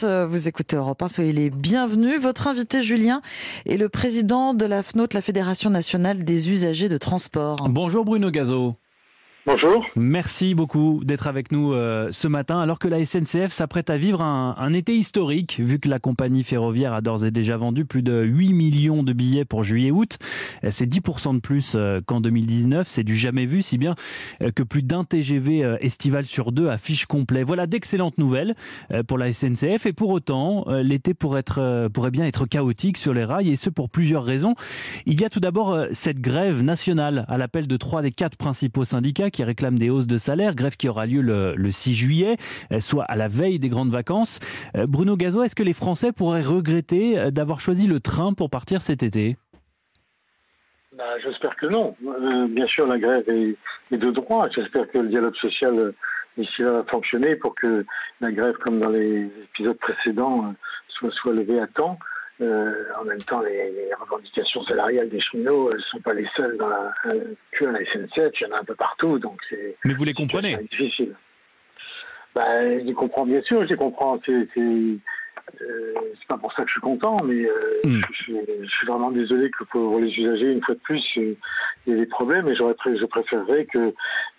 tous. Vous écoutez Europe 1, soyez les bienvenus. Votre invité Julien est le président de la FNOT, la Fédération nationale des usagers de transport. Bonjour Bruno Gazo. Bonjour. Merci beaucoup d'être avec nous euh, ce matin, alors que la SNCF s'apprête à vivre un, été historique, vu que la compagnie ferroviaire a d'ores et déjà vendu plus de 8 millions de billets pour juillet-août. C'est 10% de plus euh, qu'en 2019. C'est du jamais vu, si bien euh, que plus d'un TGV estival sur deux affiche complet. Voilà d'excellentes nouvelles pour la SNCF. Et pour autant, l'été pourrait, être, pourrait bien être chaotique sur les rails, et ce pour plusieurs raisons. Il y a tout d'abord cette grève nationale à l'appel de trois des quatre principaux syndicats qui réclament des hausses de salaire, grève qui aura lieu le, 6 juillet, euh, soit à la veille des grandes vacances. Euh, Bruno Gazo, est-ce que les Français pourraient regretter euh, d'avoir choisi le train pour partir cet été? Bah, J'espère que non. bien sûr, la grève est, de droit. J'espère que le dialogue social ici là va fonctionner pour que la grève, comme dans les épisodes précédents, soit, soit levée à temps. Euh, en même temps, les, revendications salariales des cheminots ne euh, sont pas les seules dans la, euh, que à la SNCF, il y en a un peu partout. Donc c'est, Mais vous les comprenez? C'est difficile. Bah, je les comprends bien sûr, je les comprends. C'est, c'est pas pour ça que je suis content, mais hmm. je, suis vraiment désolé que pour les usagers, une fois de plus, il y ait des problèmes et je préférerais que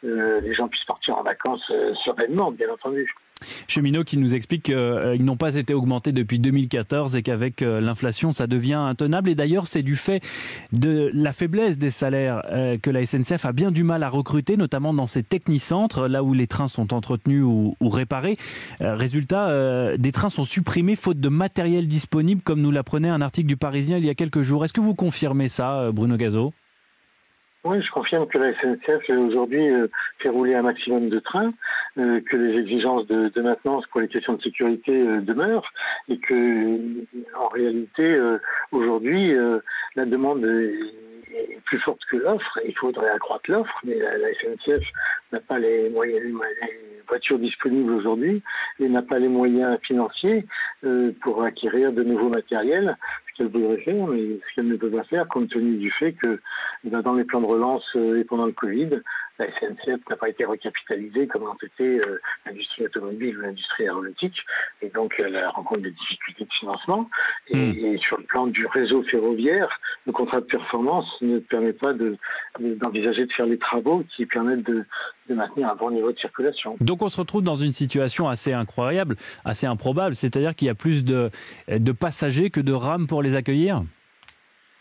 les gens puissent partir en vacances sereinement, bien entendu. Cheminots qui nous explique qu'ils euh, n'ont pas été augmentés depuis 2014 et qu'avec euh, l'inflation, ça devient intenable. Et d'ailleurs, c'est du fait de la faiblesse des salaires euh, que la SNCF a bien du mal à recruter, notamment dans ces technicentres, là où les trains sont entretenus ou, réparés. résultat, des trains sont supprimés faute de matériel disponible, comme nous l'apprenait un article du Parisien il y a quelques jours. Est-ce que vous confirmez ça, Bruno Gazo oui, je confirme que la SNCF aujourd'hui euh, fait rouler un maximum de trains, euh, que les exigences de, de, maintenance pour les questions de sécurité euh, demeurent et que en réalité aujourd'hui la demande est plus forte que l'offre. Il faudrait accroître l'offre, mais la, SNCF n'a pas les moyens, les voitures disponibles aujourd'hui et n'a pas les moyens financiers pour acquérir de nouveaux matériels qu'elle voudrait faire, mais ce qu'elle ne peut pas faire compte tenu du fait que eh ben, dans les plans de relance euh, et pendant le Covid, la SNCF n'a pas été recapitalisée comme l'ont été euh, l'industrie automobile ou l'industrie aéronautique, et donc elle rencontre des difficultés de financement. Et, hmm. sur le plan du réseau ferroviaire, le contrat de performance ne permet pas d'envisager de, faire les travaux qui permettent de, maintenir un bon niveau de circulation. Donc on se retrouve dans une situation assez incroyable, assez improbable, c'est-à-dire qu'il y a plus de, de passagers que de rames pour les accueillir?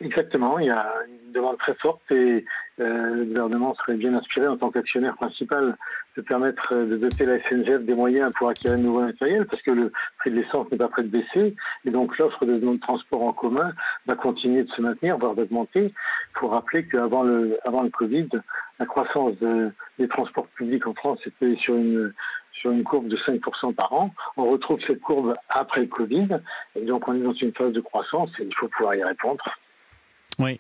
Exactement, il y a une demande très forte et euh, le gouvernement serait bien inspiré en tant qu'actionnaire principal de permettre de doter la SNCF des moyens pour acquérir de nouveaux matériels parce que le prix de l'essence n'est pas prêt de baisser et donc l'offre de, de transport en commun va continuer de se maintenir, voire d'augmenter. Il faut rappeler qu'avant le, avant le Covid, la croissance des transports publics en France était sur une sur une courbe de 5% par an. On retrouve cette courbe après le Covid, et donc on est dans une phase de croissance et il faut pouvoir y répondre. Oui,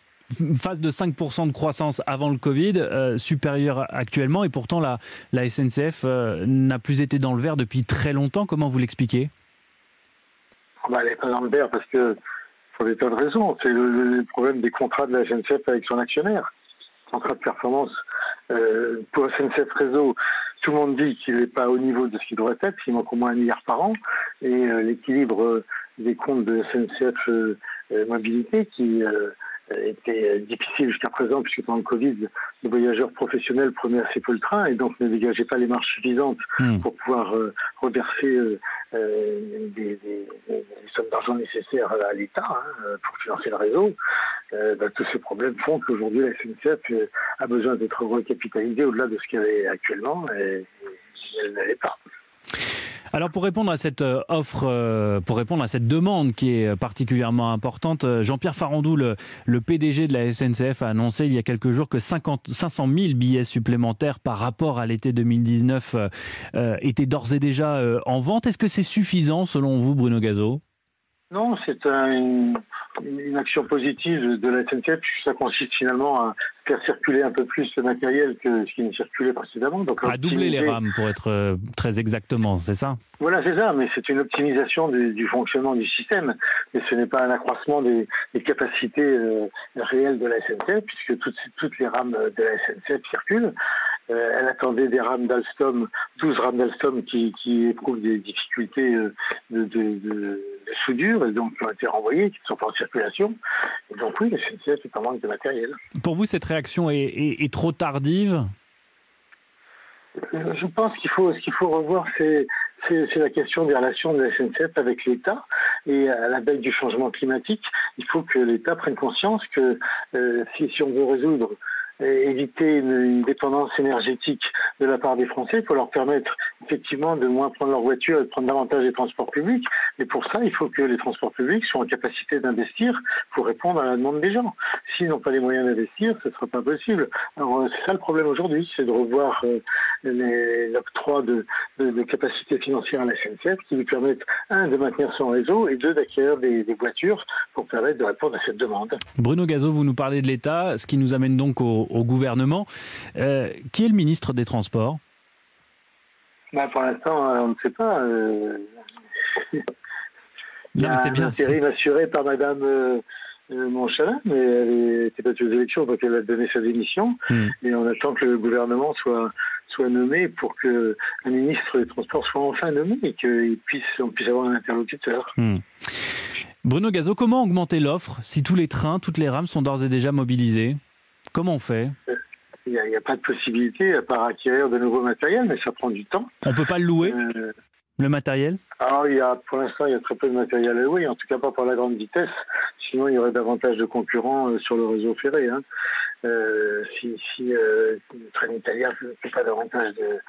phase de 5% de croissance avant le Covid, euh, supérieure actuellement, et pourtant la, SNCF euh, n'a plus été dans le vert depuis très longtemps. Comment vous l'expliquez? Ah bah, Elle n'est pas dans le vert parce que, pour des tas de raisons, c'est le, problème des contrats de la SNCF avec son actionnaire. Contrat de performance euh, pour SNCF Réseau, tout le monde dit qu'il n'est pas au niveau de ce qu'il devrait être, il manque au moins un milliard par an, et l'équilibre des comptes de SNCF Mobilité qui était difficile jusqu'à présent, puisque pendant le Covid, les voyageurs professionnels prenaient assez peu le train et donc ne dégageaient pas les marges suffisantes hmm. pour pouvoir euh, reverser euh, euh, des, sommes d'argent nécessaires à l'État hein, pour financer le réseau. Bah, tous ces problèmes font qu'aujourd'hui la SNCF a besoin d'être recapitalisée au-delà de ce qu'elle est actuellement et, et elle n'allait pas. Alors pour répondre à cette euh, offre, euh, pour répondre à cette demande qui est particulièrement importante, euh, Jean-Pierre Farandou, le, PDG de la SNCF, a annoncé il y a quelques jours que 50, 500 000 billets supplémentaires par rapport à l'été 2019 étaient d'ores et déjà en vente. Est-ce que c'est suffisant selon vous, Bruno Gazo Non, c'est un, une action positive de la SNCF, ça consiste finalement à faire circuler un peu plus de matériel que ce qui ne circulait précédemment. Donc, à doubler les rames, pour être euh, très exactement, c'est ça? Voilà, c'est ça, mais c'est une optimisation du, fonctionnement du système. Mais ce n'est pas un accroissement des, capacités euh, réelles de la SNCF, puisque toutes, toutes les rames de la SNCF circulent. Elle attendait des rames d'Alstom, 12 rames d'Alstom qui, qui, éprouvent des difficultés de, de, soudure et donc qui ont été renvoyées, qui ne sont pas en circulation. Et donc oui, la SNCF est en manque de matériel. Pour vous, cette réaction est, trop tardive? Je pense qu'il faut, ce qu'il faut revoir, c'est c'est la question des relations de la SNCF avec l'État. Et à la veille du changement climatique, il faut que l'État prenne conscience que euh, si, si, on veut résoudre éviter une, dépendance énergétique de la part des Français. Il faut leur permettre effectivement de moins prendre leur voiture et de prendre davantage les transports publics. Mais pour ça, il faut que les transports publics soient en capacité d'investir pour répondre à la demande des gens. S'ils n'ont pas les moyens d'investir, ce ne sera pas possible. Alors euh, c'est ça le problème aujourd'hui, c'est de revoir euh, l'octroi de, de, de capacités financières à la SNCF qui lui permettent, un, de maintenir son réseau et deux, d'acquérir des, des voitures pour permettre de répondre à cette demande. Bruno Gazo, vous nous parlez de l'État, ce qui nous amène donc au, au gouvernement. Euh, qui est le ministre des Transports? Bah, Pour l'instant, euh, on ne sait pas. Euh... Non, mais c'est bien. Intérim assuré par Madame euh, Monchalin, mais elle n'était pas aux élections, donc elle a donné sa démission. Hmm. Et on attend que le gouvernement soit soit nommé pour que un ministre des Transports soit enfin nommé et qu'on puisse, on puisse avoir un interlocuteur. Hmm. Bruno Gazo, comment augmenter l'offre si tous les trains, toutes les rames sont d'ores et déjà mobilisés Comment on fait Il n'y a, pas de possibilité à part acquérir de nouveaux matériels, mais ça prend du temps. On ne peut pas le louer euh, Le matériel Alors, il y a, pour l'instant, il y a très peu de matériel à louer, en tout cas pas pour la grande vitesse. Sinon, il y aurait davantage de concurrents euh, sur le réseau ferré. Hein. Euh, si, si euh, le train italien ne fait pas davantage de,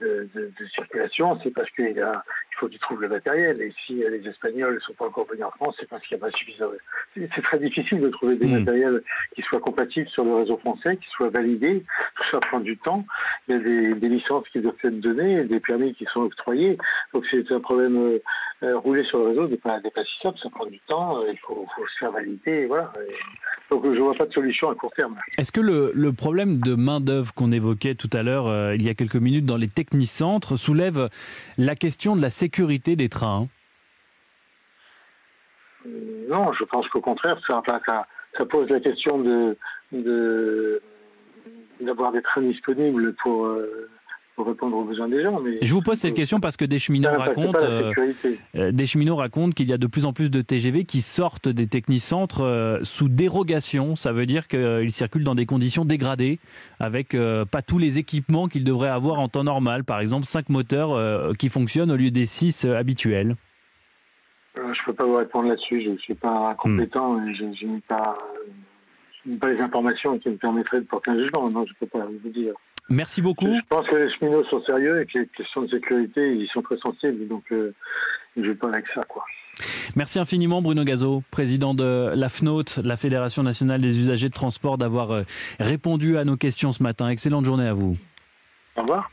de, de, circulation, c'est parce qu'il a, faut qu'il trouve le matériel. Et si les Espagnols ne sont pas encore venus en France, c'est parce qu'il n'y a pas suffisamment. C'est très difficile de trouver des hmm. matériels qui soient compatibles sur le réseau français, qui soient validés. Tout ça prend du temps. Il y a des, des licences qui doivent être données, des permis qui sont octroyés. Donc c'est un problème. Euh, euh, rouler sur le réseau n'est pas, pas si simple, ça prend du temps. il faut, faut, se faire valider. voilà. donc je ne vois pas de solution à court terme. Est-ce que le, problème de main-d'œuvre qu'on évoquait tout à l'heure, euh, il y a quelques minutes, dans les technicentres, soulève la question de la sécurité des trains Non, je pense qu'au contraire, ça, ça, pose la question de d'avoir des trains disponibles pour. Euh, pour répondre aux besoins des gens. Mais je vous pose cette question parce que des cheminots racontent, euh, euh, des cheminots racontent qu'il y a de plus en plus de TGV qui sortent des technicentres euh, sous dérogation. Ça veut dire qu'ils circulent dans des conditions dégradées, avec pas tous les équipements qu'ils devraient avoir en temps normal. Par exemple, cinq moteurs qui fonctionnent au lieu des six habituels. je ne peux pas vous répondre là-dessus. Je ne suis pas compétent et je, n'ai pas, pas les informations qui me permettraient de porter un jugement. Non, je ne peux pas vous dire. Merci beaucoup. Je pense que les cheminots sont sérieux et que les questions de sécurité, ils sont très sensibles. Donc, euh, je vais pas avec ça, quoi. Merci infiniment Bruno Gazo, président de la FNOT, la Fédération nationale des usagers de transport, d'avoir euh, répondu à nos questions ce matin. Excellente journée à vous. Au revoir.